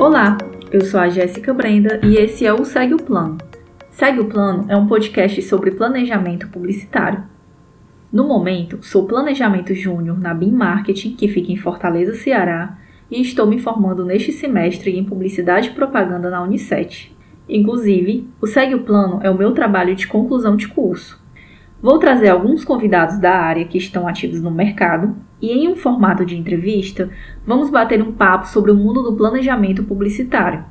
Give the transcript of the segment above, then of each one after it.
Olá, eu sou a Jéssica Brenda e esse é o Segue o Plano. Segue o Plano é um podcast sobre planejamento publicitário. No momento, sou planejamento júnior na BIM Marketing, que fica em Fortaleza, Ceará, e estou me formando neste semestre em publicidade e propaganda na Unicef. Inclusive, o Segue o Plano é o meu trabalho de conclusão de curso. Vou trazer alguns convidados da área que estão ativos no mercado e, em um formato de entrevista, vamos bater um papo sobre o mundo do planejamento publicitário.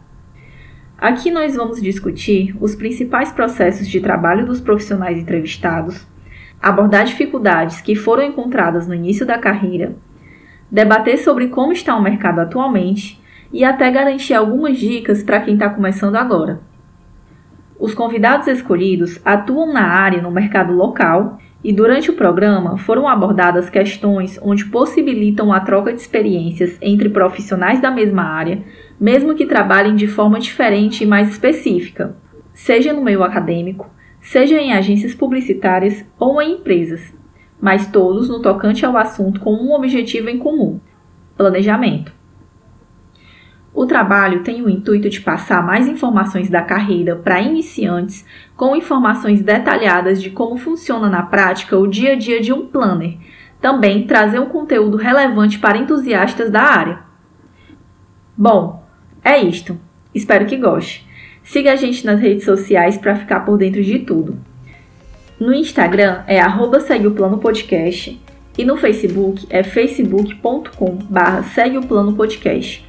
Aqui nós vamos discutir os principais processos de trabalho dos profissionais entrevistados, abordar dificuldades que foram encontradas no início da carreira, debater sobre como está o mercado atualmente e até garantir algumas dicas para quem está começando agora. Os convidados escolhidos atuam na área no mercado local e durante o programa foram abordadas questões onde possibilitam a troca de experiências entre profissionais da mesma área, mesmo que trabalhem de forma diferente e mais específica, seja no meio acadêmico, seja em agências publicitárias ou em empresas, mas todos no tocante ao assunto com um objetivo em comum: planejamento. O trabalho tem o intuito de passar mais informações da carreira para iniciantes, com informações detalhadas de como funciona na prática o dia a dia de um planner. Também trazer um conteúdo relevante para entusiastas da área. Bom, é isto. Espero que goste. Siga a gente nas redes sociais para ficar por dentro de tudo. No Instagram é arroba segue o plano podcast e no Facebook é facebook.com barra segue o plano podcast.